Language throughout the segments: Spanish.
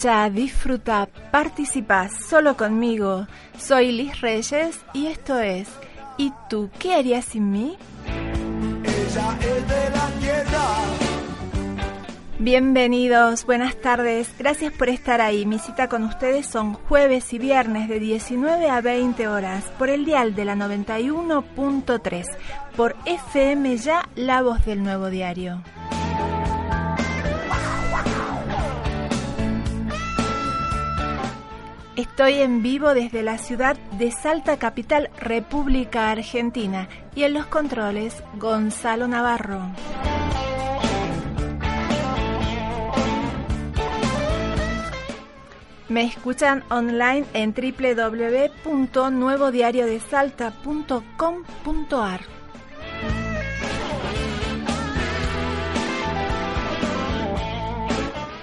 Escucha, disfruta, participa solo conmigo. Soy Liz Reyes y esto es ¿Y tú qué harías sin mí? Ella es de la tierra. Bienvenidos, buenas tardes, gracias por estar ahí. Mi cita con ustedes son jueves y viernes de 19 a 20 horas por el dial de la 91.3, por FM Ya, la voz del nuevo diario. Estoy en vivo desde la ciudad de Salta Capital, República Argentina, y en los controles Gonzalo Navarro. Me escuchan online en www.nuevodiariodesalta.com.ar.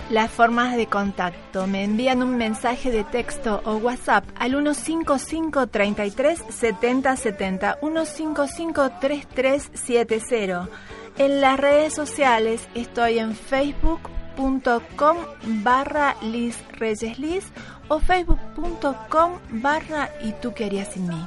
Las formas de contacto. Me envían un mensaje de texto o WhatsApp al 155 33 70 70 155 3370. En las redes sociales estoy en facebook.com barra Liz Reyes Liz o facebook.com barra y tú querías sin mí.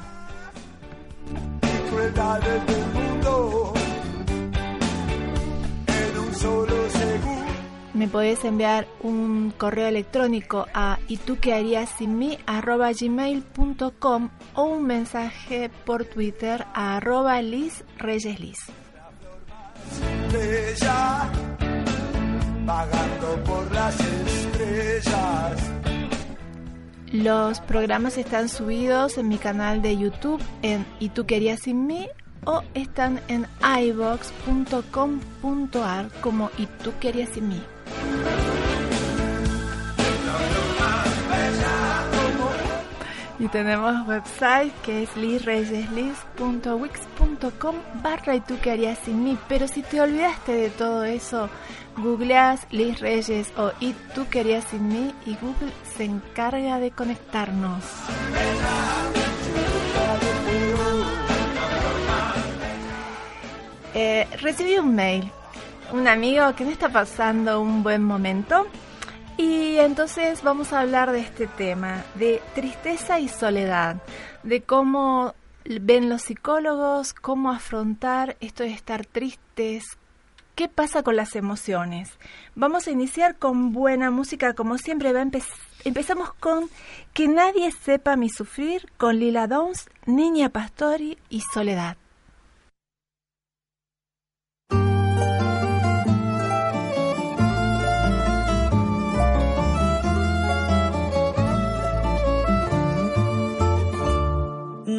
Me podés enviar un correo electrónico a y tú qué harías sin mí arroba gmail.com o un mensaje por Twitter a arroba Liz Reyes Liz. Los programas están subidos en mi canal de YouTube en Y tú querías sin mí o están en ibox.com.ar como Y tú querías sin mí. Y tenemos website que es lizreyesliz.wix.com barra y tú qué harías sin mí. Pero si te olvidaste de todo eso, googleas Liz Reyes o y tú querías sin mí y Google se encarga de conectarnos. Eh, recibí un mail un amigo que me está pasando un buen momento. Y entonces vamos a hablar de este tema, de tristeza y soledad, de cómo ven los psicólogos, cómo afrontar esto de estar tristes, qué pasa con las emociones. Vamos a iniciar con buena música, como siempre. Va empezamos con Que nadie sepa mi sufrir, con Lila Downs, Niña Pastori y Soledad.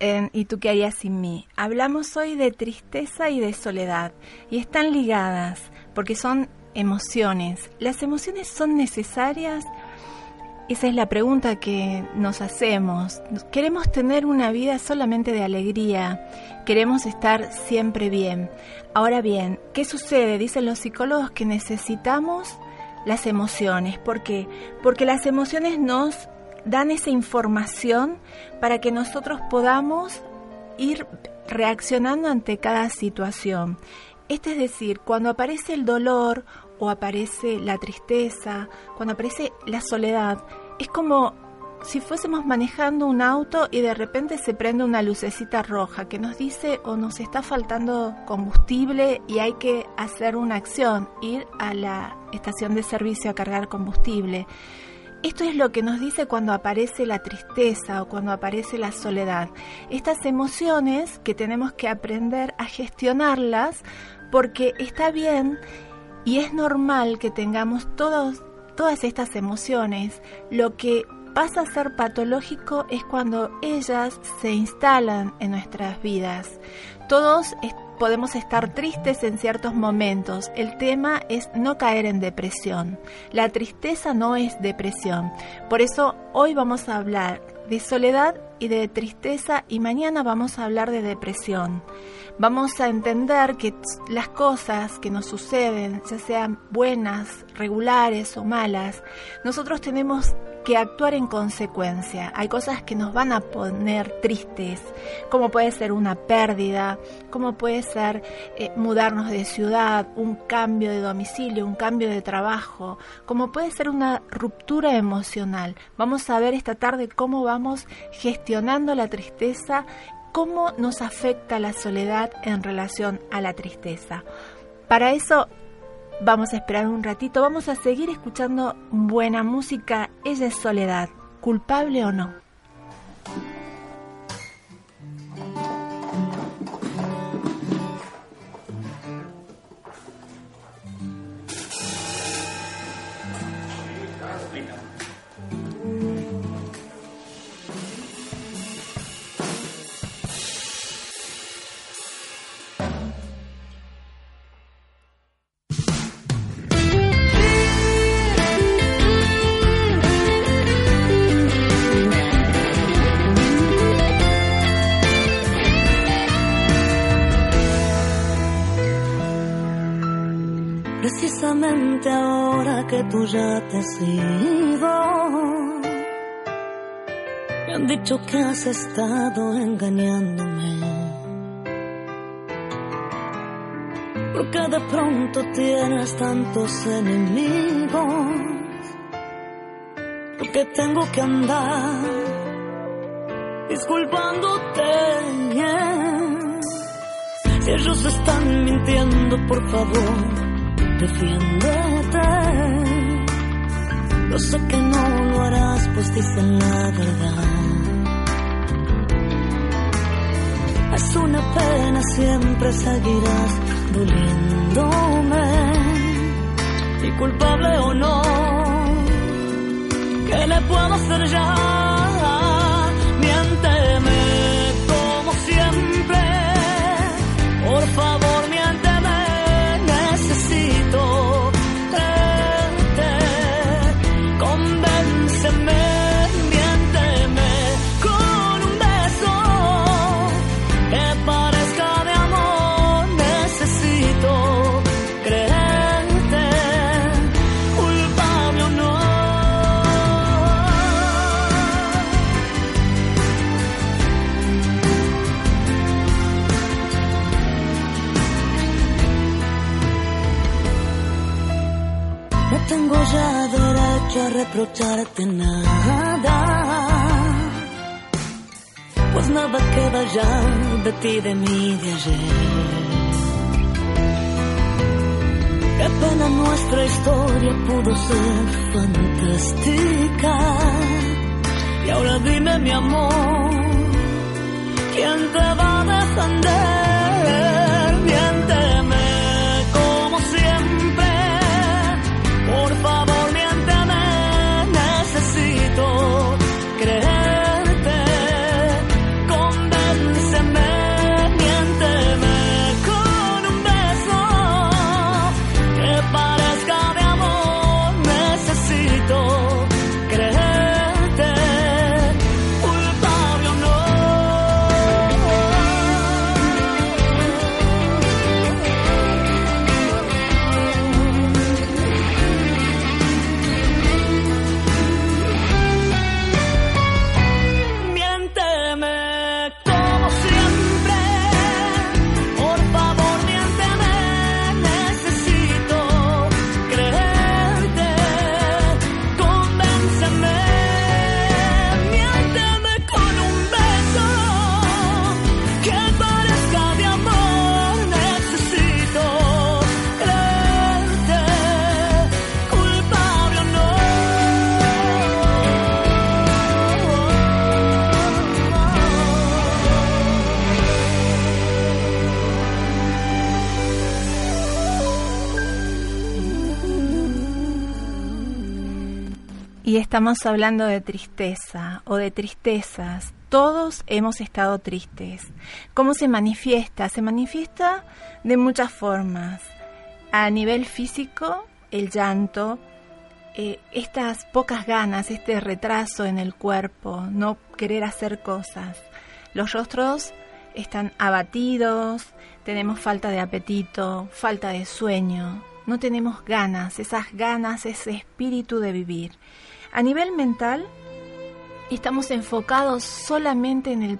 en ¿Y tú qué harías sin mí? Hablamos hoy de tristeza y de soledad y están ligadas porque son emociones. ¿Las emociones son necesarias? Esa es la pregunta que nos hacemos. Queremos tener una vida solamente de alegría, queremos estar siempre bien. Ahora bien, ¿qué sucede? Dicen los psicólogos que necesitamos las emociones. ¿Por qué? Porque las emociones nos dan esa información para que nosotros podamos ir reaccionando ante cada situación. Esto es decir, cuando aparece el dolor o aparece la tristeza, cuando aparece la soledad, es como si fuésemos manejando un auto y de repente se prende una lucecita roja que nos dice o nos está faltando combustible y hay que hacer una acción, ir a la estación de servicio a cargar combustible. Esto es lo que nos dice cuando aparece la tristeza o cuando aparece la soledad. Estas emociones que tenemos que aprender a gestionarlas porque está bien y es normal que tengamos todos, todas estas emociones. Lo que pasa a ser patológico es cuando ellas se instalan en nuestras vidas. Todos podemos estar tristes en ciertos momentos. El tema es no caer en depresión. La tristeza no es depresión. Por eso hoy vamos a hablar de soledad y de tristeza y mañana vamos a hablar de depresión. Vamos a entender que las cosas que nos suceden, ya sean buenas, regulares o malas, nosotros tenemos que actuar en consecuencia. Hay cosas que nos van a poner tristes, como puede ser una pérdida, como puede ser eh, mudarnos de ciudad, un cambio de domicilio, un cambio de trabajo, como puede ser una ruptura emocional. Vamos a ver esta tarde cómo vamos gestionando la tristeza, cómo nos afecta la soledad en relación a la tristeza. Para eso Vamos a esperar un ratito, vamos a seguir escuchando buena música. Ella es Soledad, culpable o no. Que tú ya te has ido. Me han dicho que has estado engañándome. Porque de pronto tienes tantos enemigos. Porque tengo que andar disculpándote. Si ellos están mintiendo, por favor defiéndete. Yo sé que no lo harás, pues dicen la verdad. Es una pena, siempre seguirás doliéndome. Y culpable o no, ¿qué le puedo hacer ya? Reprocharte nada, pues nada queda ya de ti, de mí, de ayer. Qué pena nuestra historia pudo ser fantástica. Y ahora dime mi amor, ¿quién te va a defender? Estamos hablando de tristeza o de tristezas. Todos hemos estado tristes. ¿Cómo se manifiesta? Se manifiesta de muchas formas. A nivel físico, el llanto, eh, estas pocas ganas, este retraso en el cuerpo, no querer hacer cosas. Los rostros están abatidos, tenemos falta de apetito, falta de sueño, no tenemos ganas, esas ganas, ese espíritu de vivir. A nivel mental, estamos enfocados solamente en, el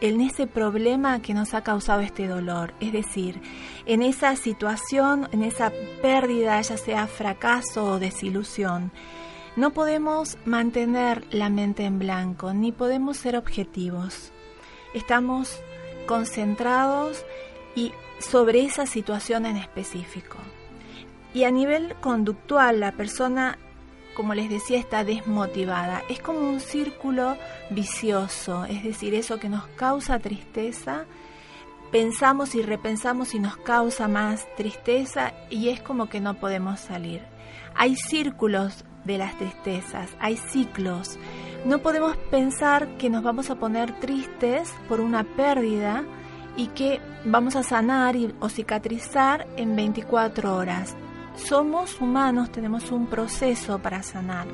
en ese problema que nos ha causado este dolor, es decir, en esa situación, en esa pérdida, ya sea fracaso o desilusión. No podemos mantener la mente en blanco, ni podemos ser objetivos. Estamos concentrados y sobre esa situación en específico. Y a nivel conductual, la persona, como les decía, está desmotivada. Es como un círculo vicioso, es decir, eso que nos causa tristeza, pensamos y repensamos y nos causa más tristeza y es como que no podemos salir. Hay círculos de las tristezas, hay ciclos. No podemos pensar que nos vamos a poner tristes por una pérdida y que vamos a sanar o cicatrizar en 24 horas. Somos humanos, tenemos un proceso para sanar.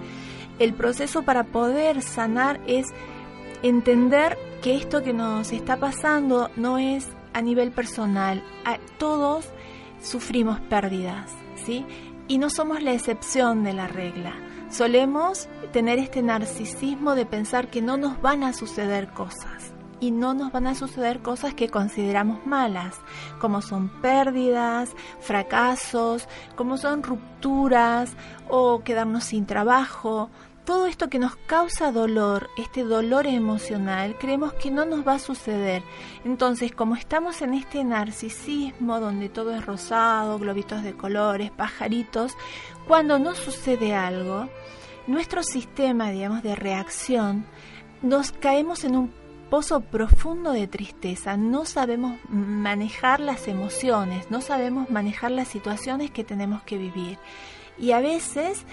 El proceso para poder sanar es entender que esto que nos está pasando no es a nivel personal. todos sufrimos pérdidas, ¿sí? Y no somos la excepción de la regla. Solemos tener este narcisismo de pensar que no nos van a suceder cosas y no nos van a suceder cosas que consideramos malas, como son pérdidas, fracasos, como son rupturas o quedarnos sin trabajo. Todo esto que nos causa dolor, este dolor emocional, creemos que no nos va a suceder. Entonces, como estamos en este narcisismo donde todo es rosado, globitos de colores, pajaritos, cuando no sucede algo, nuestro sistema, digamos, de reacción, nos caemos en un pozo profundo de tristeza, no sabemos manejar las emociones, no sabemos manejar las situaciones que tenemos que vivir. Y a veces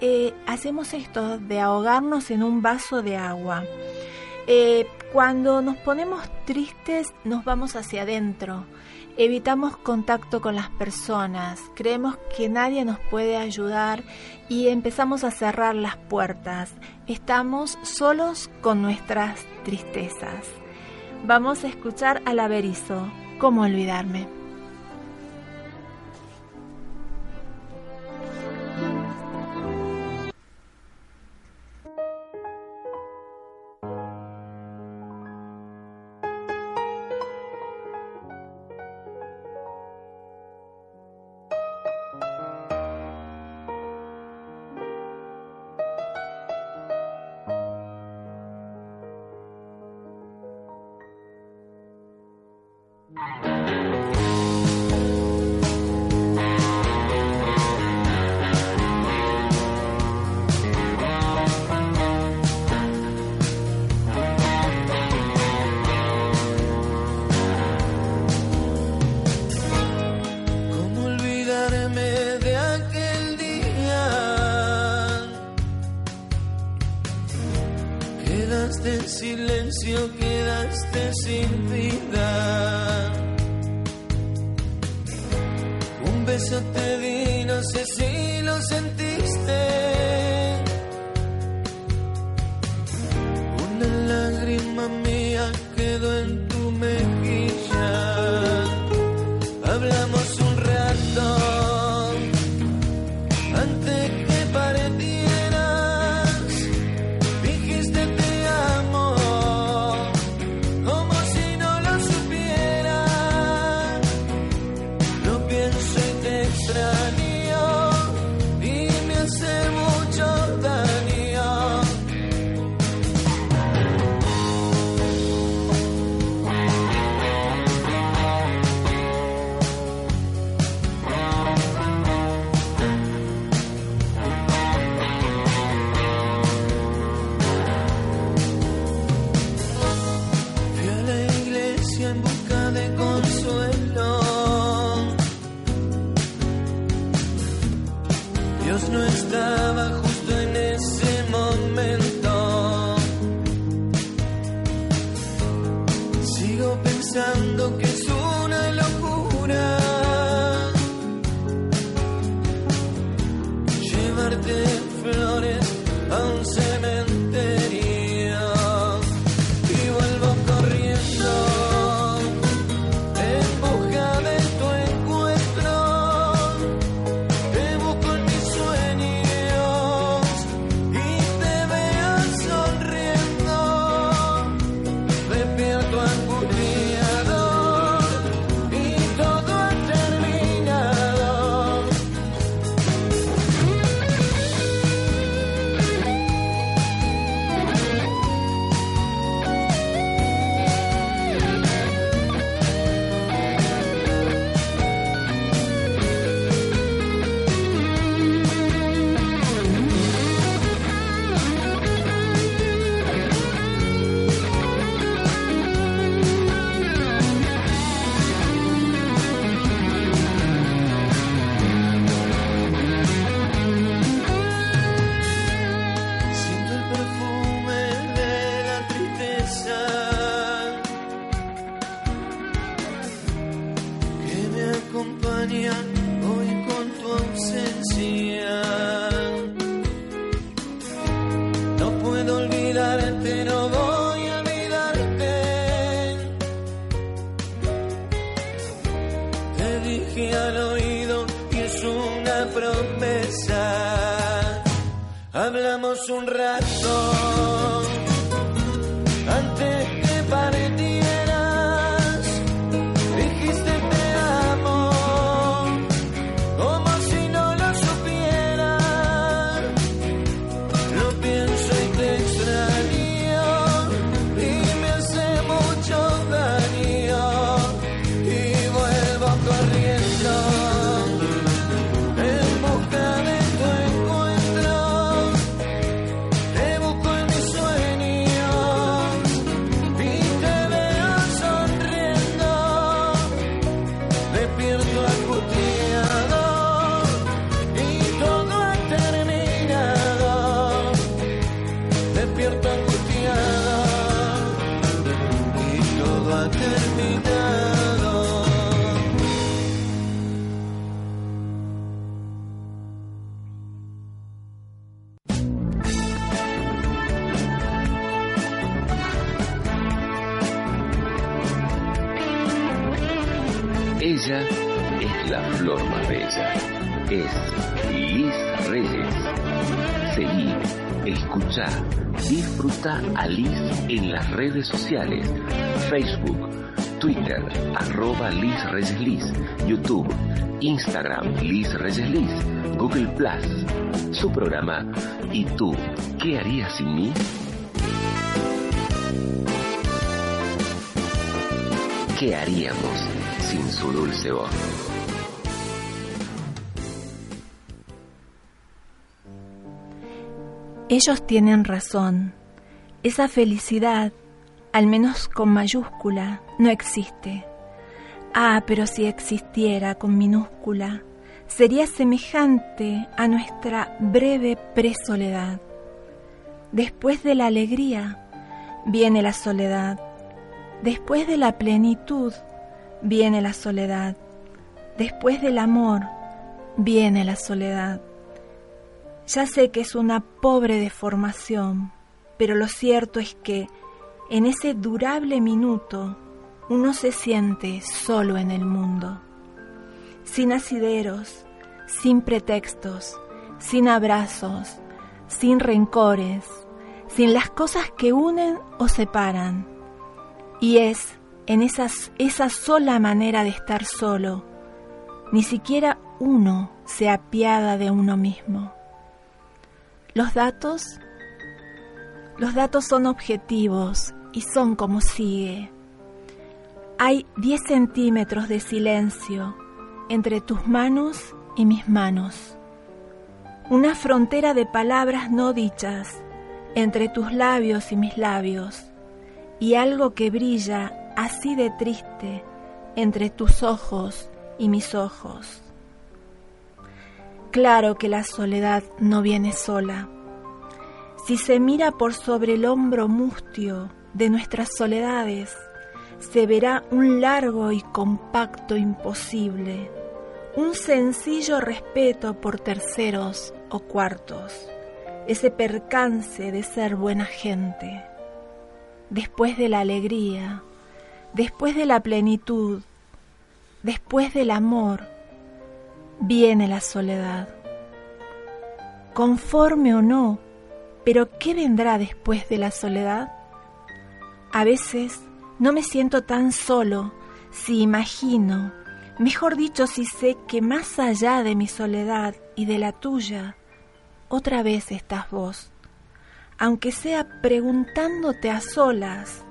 eh, hacemos esto de ahogarnos en un vaso de agua. Eh, cuando nos ponemos tristes nos vamos hacia adentro, evitamos contacto con las personas, creemos que nadie nos puede ayudar y empezamos a cerrar las puertas. Estamos solos con nuestras tristezas. Vamos a escuchar al Averizo, ¿cómo olvidarme? te vi, no sé si lo sentí. Sociales. Facebook, Twitter, arroba Liz Reyes Liz, YouTube, Instagram, Liz Reyes Liz, Google Plus. Su programa ¿Y tú qué harías sin mí? ¿Qué haríamos sin su dulce voz? Ellos tienen razón. Esa felicidad, al menos con mayúscula, no existe. Ah, pero si existiera con minúscula, sería semejante a nuestra breve presoledad. Después de la alegría viene la soledad. Después de la plenitud viene la soledad. Después del amor viene la soledad. Ya sé que es una pobre deformación, pero lo cierto es que en ese durable minuto uno se siente solo en el mundo, sin asideros, sin pretextos, sin abrazos, sin rencores, sin las cosas que unen o separan. Y es en esas, esa sola manera de estar solo, ni siquiera uno se apiada de uno mismo. Los datos, los datos son objetivos y son como sigue. Hay 10 centímetros de silencio entre tus manos y mis manos. Una frontera de palabras no dichas entre tus labios y mis labios. Y algo que brilla así de triste entre tus ojos y mis ojos. Claro que la soledad no viene sola. Si se mira por sobre el hombro mustio de nuestras soledades, se verá un largo y compacto imposible, un sencillo respeto por terceros o cuartos, ese percance de ser buena gente. Después de la alegría, después de la plenitud, después del amor, viene la soledad. Conforme o no, pero ¿qué vendrá después de la soledad? A veces no me siento tan solo si imagino, mejor dicho, si sé que más allá de mi soledad y de la tuya, otra vez estás vos, aunque sea preguntándote a solas,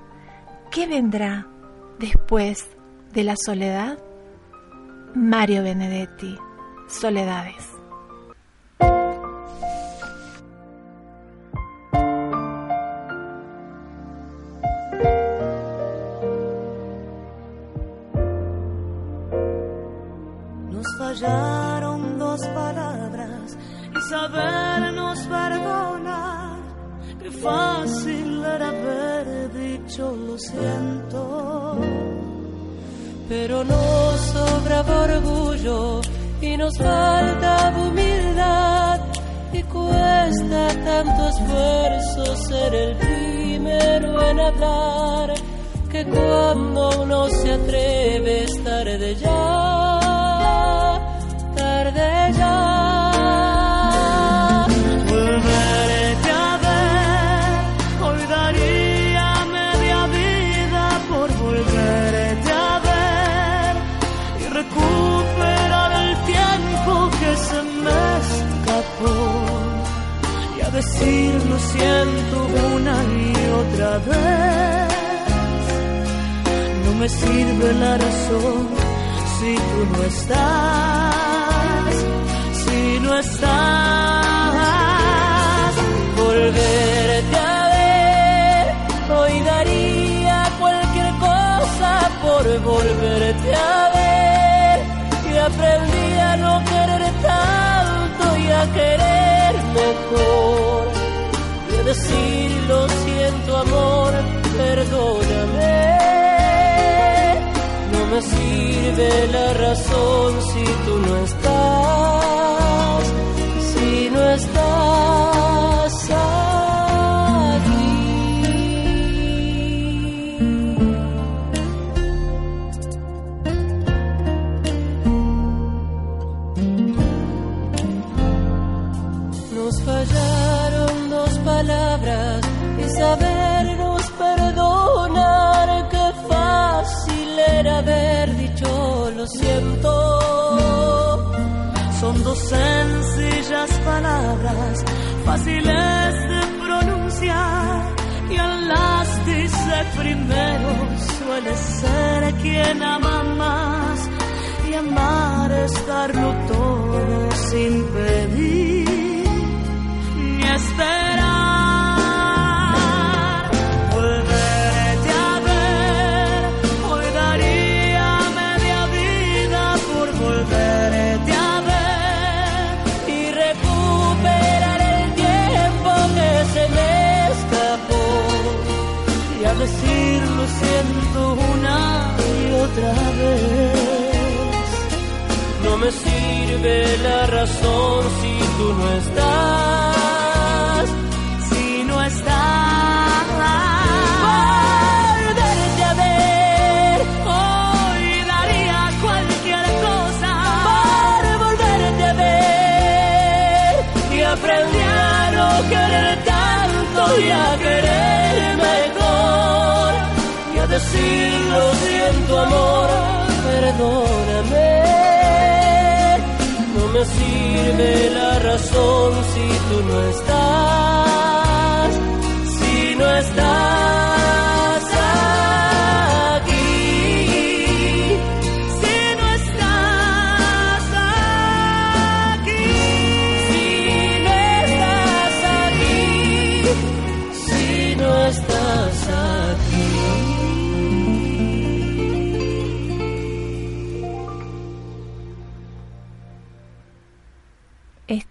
¿qué vendrá después de la soledad? Mario Benedetti, Soledades. Fallaron dos palabras y sabernos perdonar. Qué fácil era haber dicho lo siento. Pero nos sobraba orgullo y nos falta humildad. Y cuesta tanto esfuerzo ser el primero en hablar que cuando uno se atreve es tarde ya. Decir lo siento una y otra vez. No me sirve la razón si tú no estás, si no estás. Volverte a ver, hoy daría cualquier cosa por volverte a ver. Y aprendí a no querer tanto y a querer mejor. Decir lo siento amor, perdóname. No me sirve la razón si tú no estás, Y a decir lo siento amor, perdóname. No me sirve la razón si tú no estás, si no estás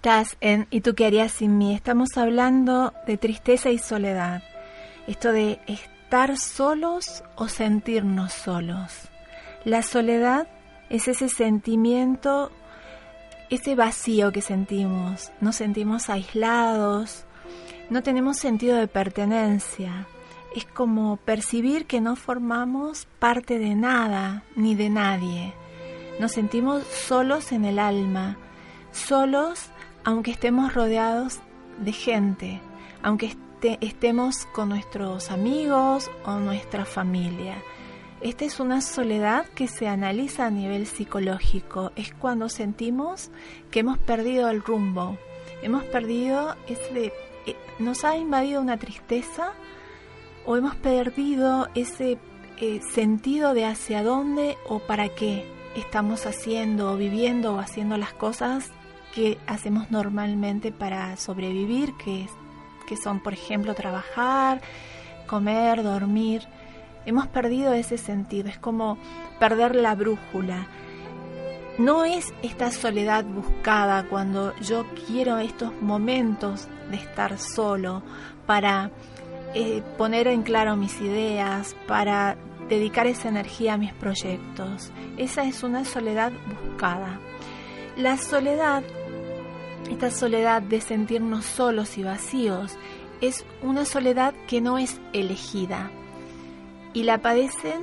Estás en ¿Y tú qué harías sin mí? Estamos hablando de tristeza y soledad. Esto de estar solos o sentirnos solos. La soledad es ese sentimiento, ese vacío que sentimos. Nos sentimos aislados, no tenemos sentido de pertenencia. Es como percibir que no formamos parte de nada ni de nadie. Nos sentimos solos en el alma, solos aunque estemos rodeados de gente, aunque este- estemos con nuestros amigos o nuestra familia. Esta es una soledad que se analiza a nivel psicológico. Es cuando sentimos que hemos perdido el rumbo, hemos perdido ese... eh, nos ha invadido una tristeza o hemos perdido ese eh, sentido de hacia dónde o para qué estamos haciendo o viviendo o haciendo las cosas que hacemos normalmente para sobrevivir, que, que son, por ejemplo, trabajar, comer, dormir. Hemos perdido ese sentido, es como perder la brújula. No es esta soledad buscada cuando yo quiero estos momentos de estar solo para eh, poner en claro mis ideas, para dedicar esa energía a mis proyectos. Esa es una soledad buscada. La soledad, esta soledad de sentirnos solos y vacíos, es una soledad que no es elegida y la padecen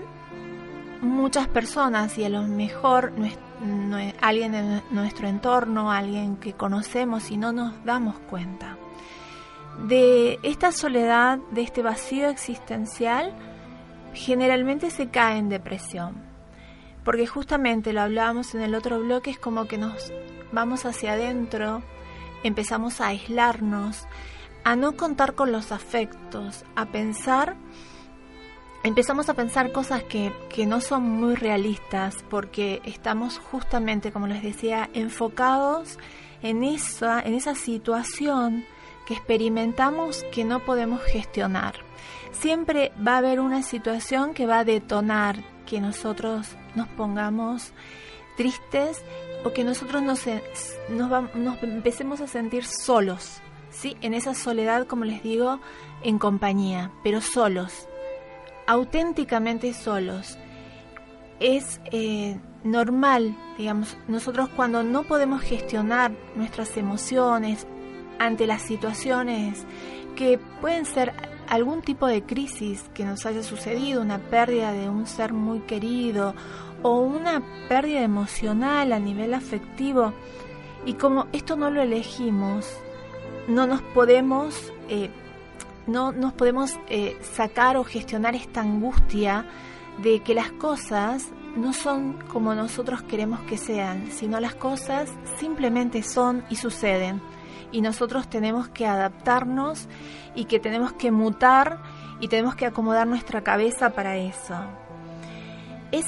muchas personas y a lo mejor nues- nue- alguien de nuestro entorno, alguien que conocemos y no nos damos cuenta. De esta soledad, de este vacío existencial, generalmente se cae en depresión. Porque justamente lo hablábamos en el otro bloque, es como que nos vamos hacia adentro, empezamos a aislarnos, a no contar con los afectos, a pensar, empezamos a pensar cosas que, que no son muy realistas porque estamos justamente, como les decía, enfocados en esa, en esa situación que experimentamos que no podemos gestionar. Siempre va a haber una situación que va a detonar que nosotros nos pongamos tristes o que nosotros nos, nos, nos empecemos a sentir solos, ¿sí? En esa soledad, como les digo, en compañía, pero solos, auténticamente solos. Es eh, normal, digamos, nosotros cuando no podemos gestionar nuestras emociones ante las situaciones que pueden ser algún tipo de crisis que nos haya sucedido, una pérdida de un ser muy querido o una pérdida emocional a nivel afectivo, y como esto no lo elegimos, no nos podemos, eh, no nos podemos eh, sacar o gestionar esta angustia de que las cosas no son como nosotros queremos que sean, sino las cosas simplemente son y suceden. Y nosotros tenemos que adaptarnos y que tenemos que mutar y tenemos que acomodar nuestra cabeza para eso. Es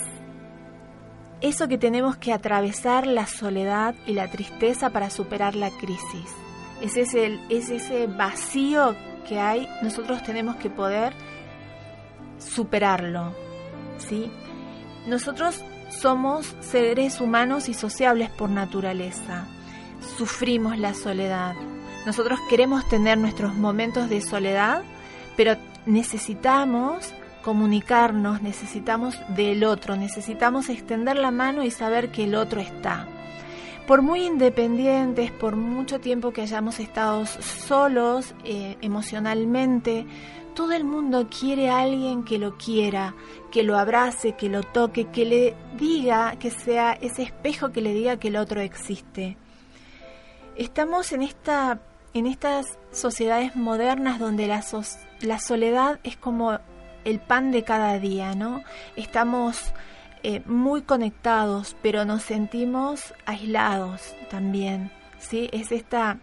eso que tenemos que atravesar la soledad y la tristeza para superar la crisis. Es ese, es ese vacío que hay, nosotros tenemos que poder superarlo. ¿sí? Nosotros somos seres humanos y sociables por naturaleza. Sufrimos la soledad. Nosotros queremos tener nuestros momentos de soledad, pero necesitamos comunicarnos, necesitamos del otro, necesitamos extender la mano y saber que el otro está. Por muy independientes, por mucho tiempo que hayamos estado solos eh, emocionalmente, todo el mundo quiere a alguien que lo quiera, que lo abrace, que lo toque, que le diga, que sea ese espejo que le diga que el otro existe. Estamos en esta en estas sociedades modernas donde la, la soledad es como el pan de cada día, ¿no? Estamos eh, muy conectados, pero nos sentimos aislados también, ¿sí? Es esta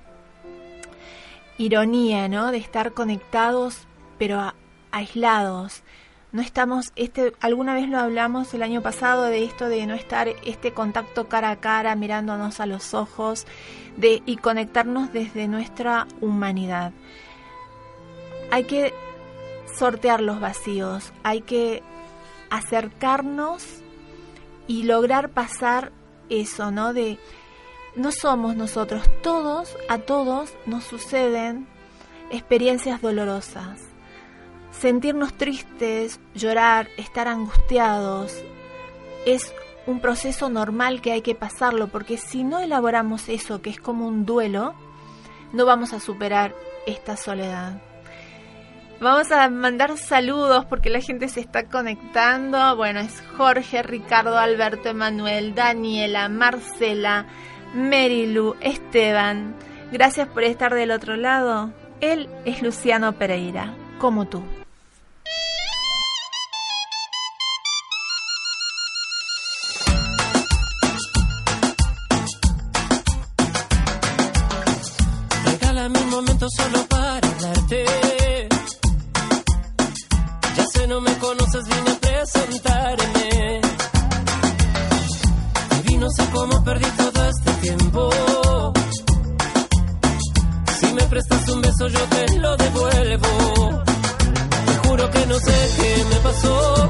ironía, ¿no? De estar conectados, pero aislados. No estamos, este, alguna vez lo hablamos el año pasado de esto de no estar este contacto cara a cara, mirándonos a los ojos, de y conectarnos desde nuestra humanidad. Hay que sortear los vacíos, hay que acercarnos y lograr pasar eso, ¿no? De no somos nosotros, todos, a todos nos suceden experiencias dolorosas. Sentirnos tristes, llorar, estar angustiados, es un proceso normal que hay que pasarlo, porque si no elaboramos eso, que es como un duelo, no vamos a superar esta soledad. Vamos a mandar saludos porque la gente se está conectando. Bueno, es Jorge, Ricardo, Alberto, Emanuel, Daniela, Marcela, Merilu, Esteban. Gracias por estar del otro lado. Él es Luciano Pereira, como tú. Solo conoces, vine a presentarme. Y no sé cómo perdí todo este tiempo. Si me prestas un beso, yo te lo devuelvo. Te juro que no sé qué me pasó,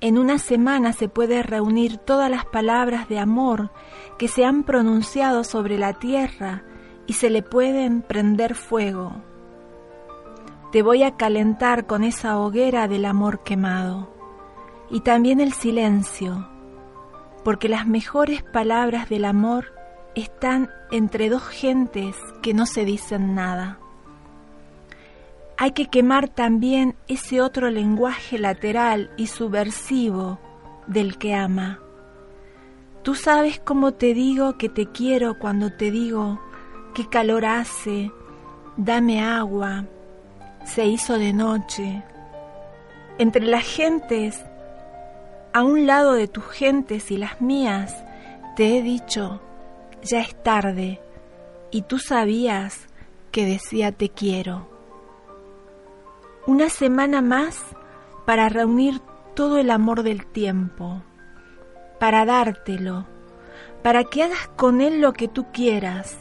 En una semana se puede reunir todas las palabras de amor que se han pronunciado sobre la tierra y se le pueden prender fuego. Te voy a calentar con esa hoguera del amor quemado y también el silencio, porque las mejores palabras del amor están entre dos gentes que no se dicen nada. Hay que quemar también ese otro lenguaje lateral y subversivo del que ama. Tú sabes cómo te digo que te quiero cuando te digo qué calor hace, dame agua, se hizo de noche. Entre las gentes, a un lado de tus gentes y las mías, te he dicho, ya es tarde, y tú sabías que decía te quiero una semana más para reunir todo el amor del tiempo, para dártelo, para que hagas con él lo que tú quieras,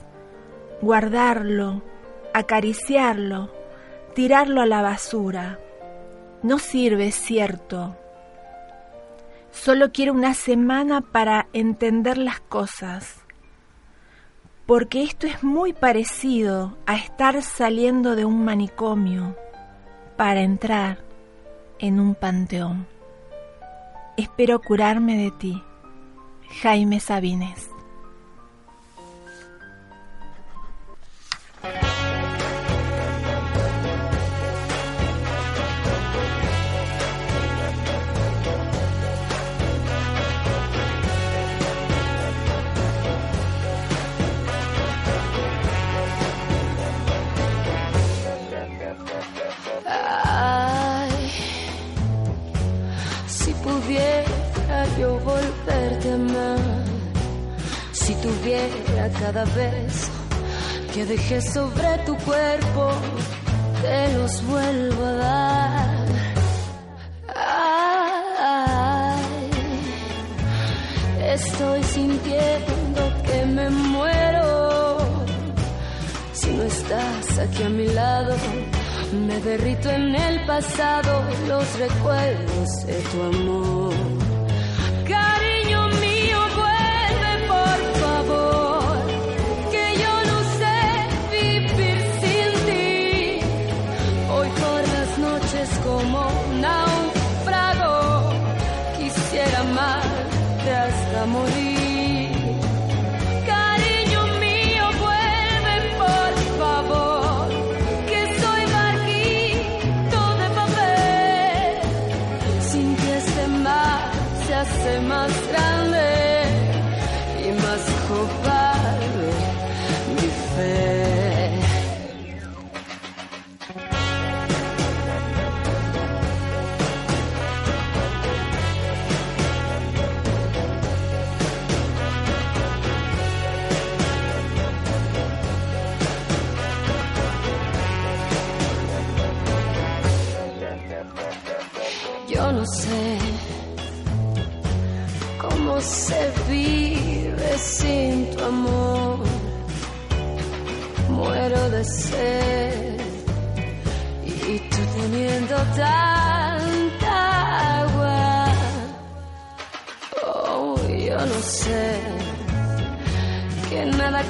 guardarlo, acariciarlo, tirarlo a la basura. No sirve, cierto. Solo quiero una semana para entender las cosas, porque esto es muy parecido a estar saliendo de un manicomio para entrar en un panteón. Espero curarme de ti, Jaime Sabines. Si tuviera cada beso que dejé sobre tu cuerpo, te los vuelvo a dar. Ay, estoy sintiendo que me muero. Si no estás aquí a mi lado, me derrito en el pasado, los recuerdos de tu amor. Morir.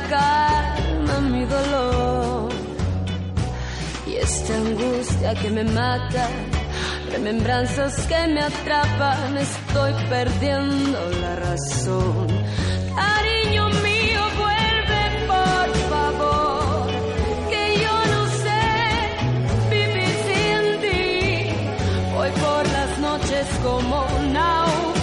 Calma mi dolor y esta angustia que me mata remembranzas que me atrapan, estoy perdiendo la razón. Cariño mío, vuelve por favor, que yo no sé vivir sin ti. Hoy por las noches como náufrago,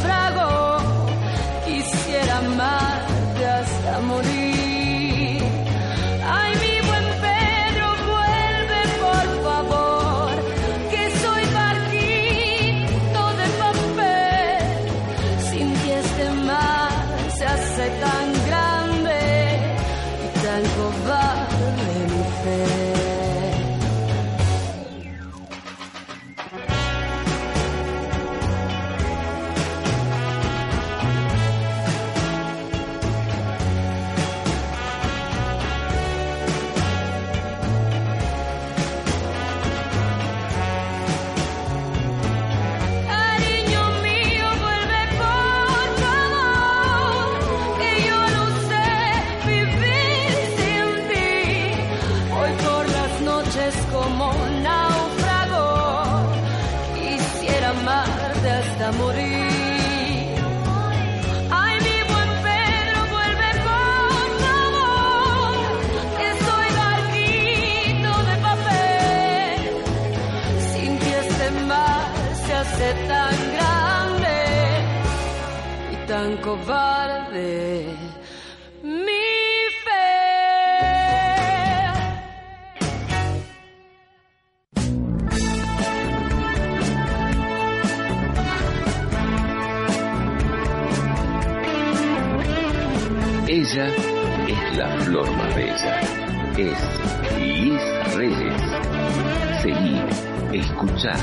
escuchá,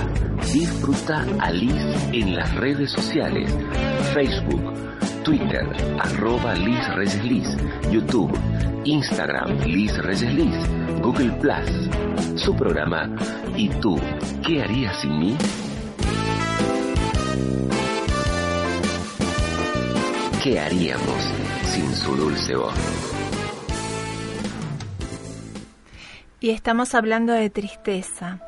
disfruta a Liz en las redes sociales. Facebook, Twitter, arroba Liz Reyes Liz, YouTube, Instagram, Liz Reyes Liz, Google Plus, su programa ¿Y tú qué harías sin mí? ¿Qué haríamos sin su dulce voz? Y estamos hablando de tristeza.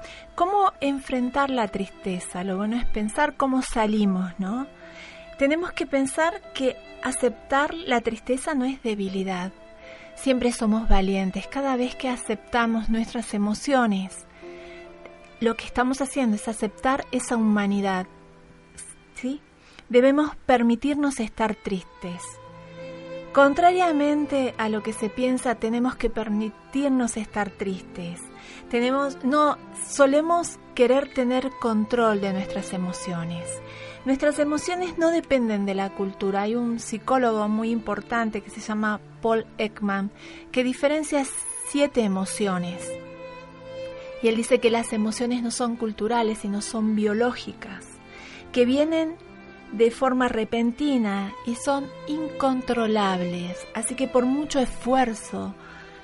¿Cómo enfrentar la tristeza? Lo bueno es pensar cómo salimos, ¿no? Tenemos que pensar que aceptar la tristeza no es debilidad. Siempre somos valientes. Cada vez que aceptamos nuestras emociones, lo que estamos haciendo es aceptar esa humanidad. ¿Sí? Debemos permitirnos estar tristes. Contrariamente a lo que se piensa, tenemos que permitirnos estar tristes. Tenemos, no, solemos querer tener control de nuestras emociones. Nuestras emociones no dependen de la cultura. Hay un psicólogo muy importante que se llama Paul Ekman que diferencia siete emociones. Y él dice que las emociones no son culturales, sino son biológicas, que vienen de forma repentina y son incontrolables. Así que por mucho esfuerzo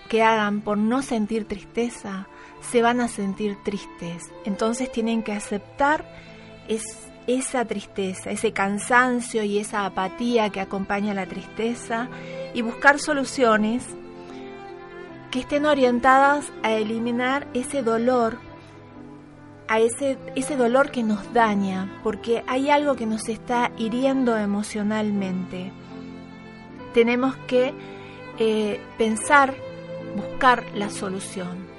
que hagan por no sentir tristeza, se van a sentir tristes. Entonces tienen que aceptar esa tristeza, ese cansancio y esa apatía que acompaña la tristeza y buscar soluciones que estén orientadas a eliminar ese dolor a ese, dolor que nos daña, porque hay algo que nos está hiriendo emocionalmente. Tenemos que eh, pensar, buscar la solución.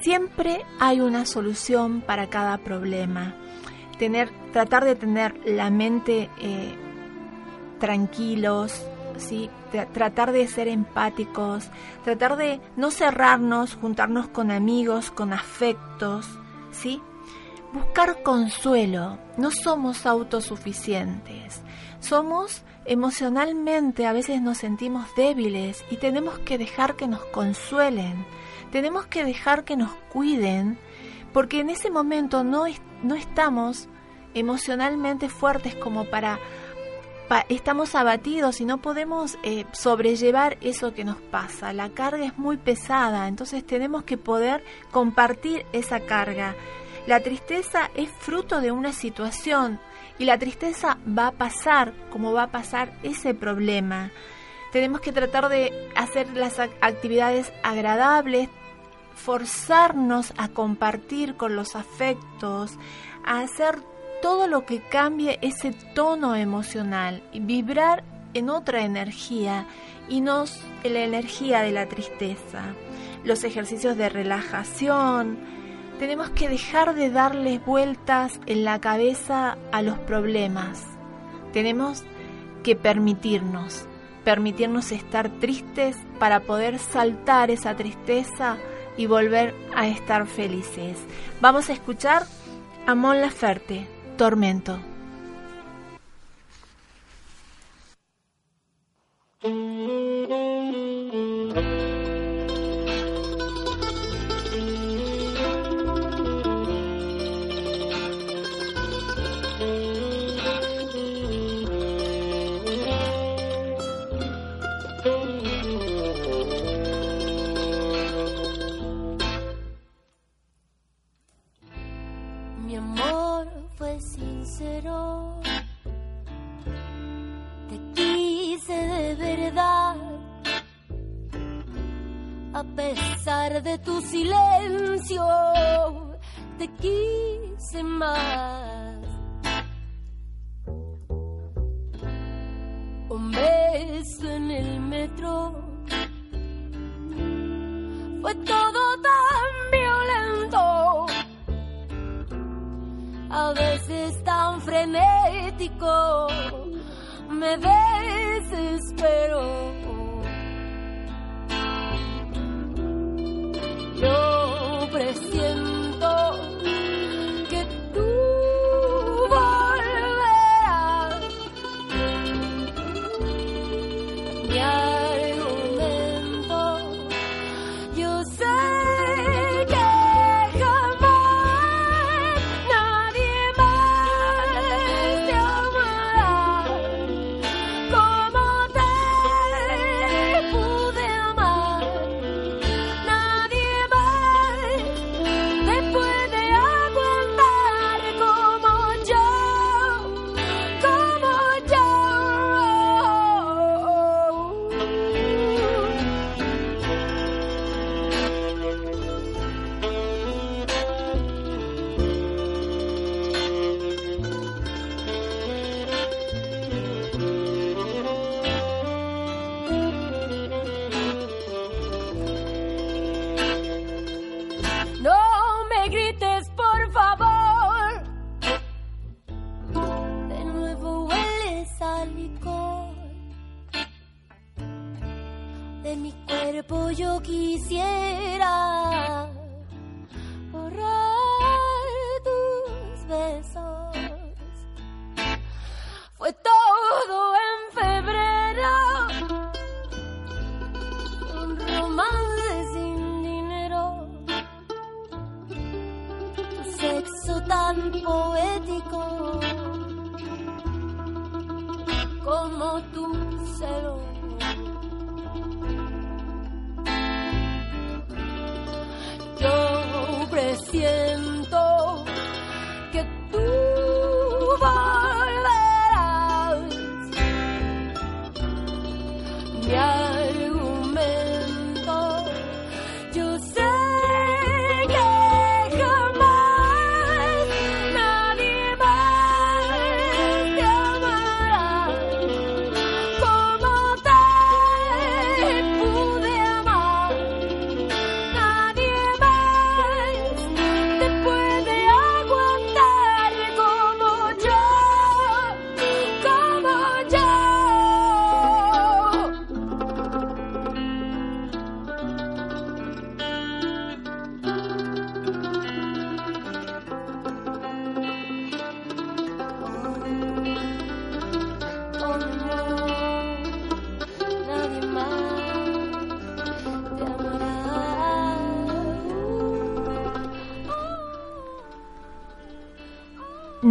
Siempre hay una solución para cada problema. Tener, tratar de tener la mente eh, tranquilos, ¿sí? tratar de ser empáticos, tratar de no cerrarnos, juntarnos con amigos, con afectos, ¿sí? Buscar consuelo. No somos autosuficientes. Somos emocionalmente, a veces nos sentimos débiles y tenemos que dejar que nos consuelen. Tenemos que dejar que nos cuiden porque en ese momento no, no estamos emocionalmente fuertes como para estamos abatidos y no podemos eh, sobrellevar eso que nos pasa. La carga es muy pesada, entonces tenemos que poder compartir esa carga. La tristeza es fruto de una situación y la tristeza va a pasar como va a pasar ese problema. Tenemos que tratar de hacer las actividades agradables, forzarnos a compartir con los afectos, a hacer todo lo que cambie ese tono emocional y vibrar en otra energía y no en la energía de la tristeza. Los ejercicios de relajación, tenemos que dejar de darles vueltas en la cabeza a los problemas. Tenemos que permitirnos, permitirnos estar tristes para poder saltar esa tristeza y volver a estar felices. Vamos a escuchar a Mon Laferte tormento.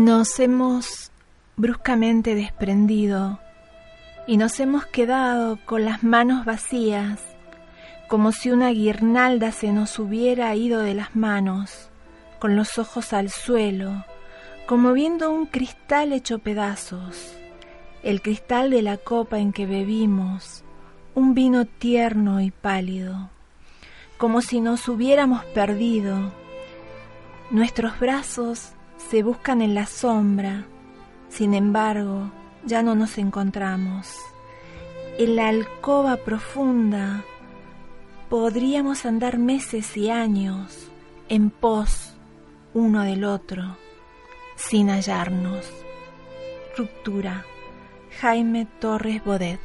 Nos hemos bruscamente desprendido y nos hemos quedado con las manos vacías, como si una guirnalda se nos hubiera ido de las manos, con los ojos al suelo, como viendo un cristal hecho pedazos, el cristal de la copa en que bebimos, un vino tierno y pálido, como si nos hubiéramos perdido. Nuestros brazos se buscan en la sombra, sin embargo, ya no nos encontramos. En la alcoba profunda podríamos andar meses y años en pos uno del otro, sin hallarnos. Ruptura. Jaime Torres Bodet.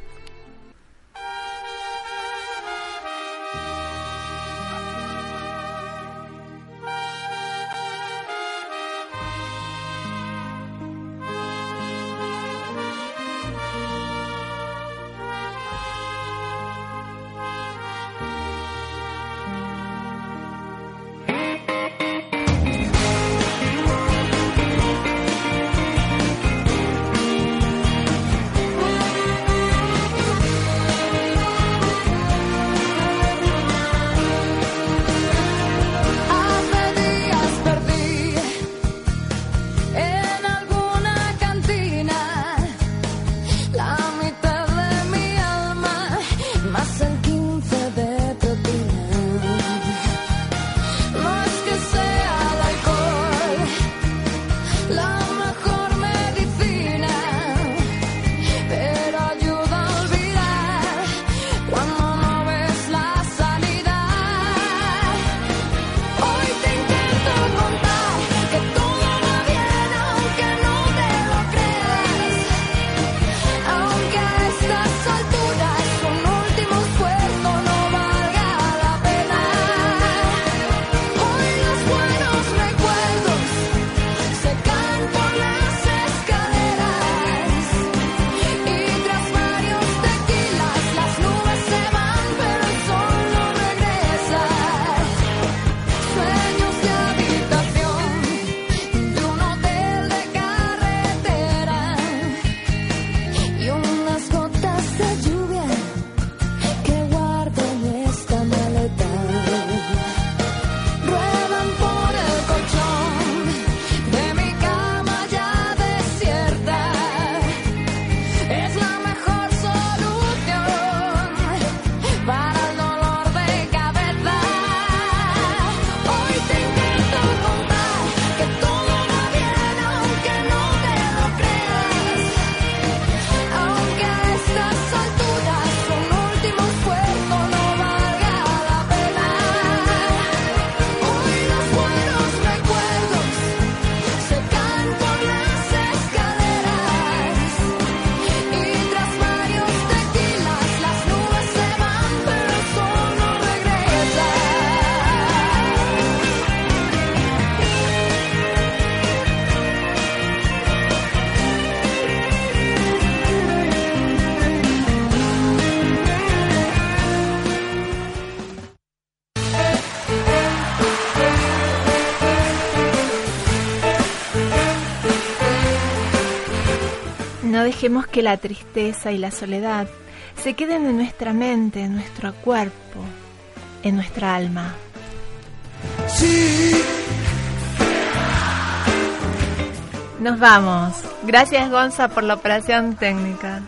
Dejemos que la tristeza y la soledad se queden en nuestra mente, en nuestro cuerpo, en nuestra alma. Nos vamos. Gracias Gonza por la operación técnica.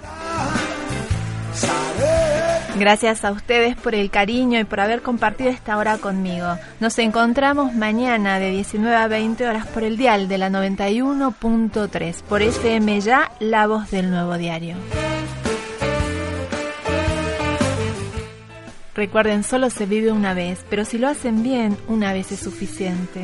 Gracias a ustedes por el cariño y por haber compartido esta hora conmigo. Nos encontramos mañana de 19 a 20 horas por el dial de la 91.3 por FM Ya, la voz del nuevo diario. Recuerden, solo se vive una vez, pero si lo hacen bien, una vez es suficiente.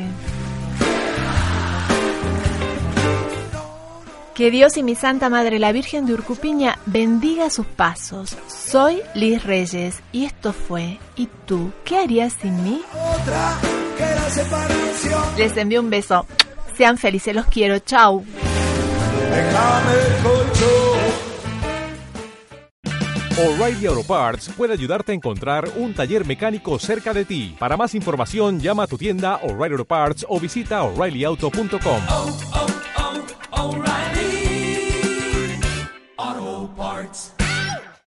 Que Dios y mi Santa Madre la Virgen de Urcupiña bendiga sus pasos. Soy Liz Reyes y esto fue ¿Y tú qué harías sin mí? Les envío un beso. Sean felices, los quiero. Chau. O'Reilly Auto Parts puede ayudarte a encontrar un taller mecánico cerca de ti. Para más información, llama a tu tienda O'Reilly Auto Parts o visita oreillyauto.com. Auto Parts.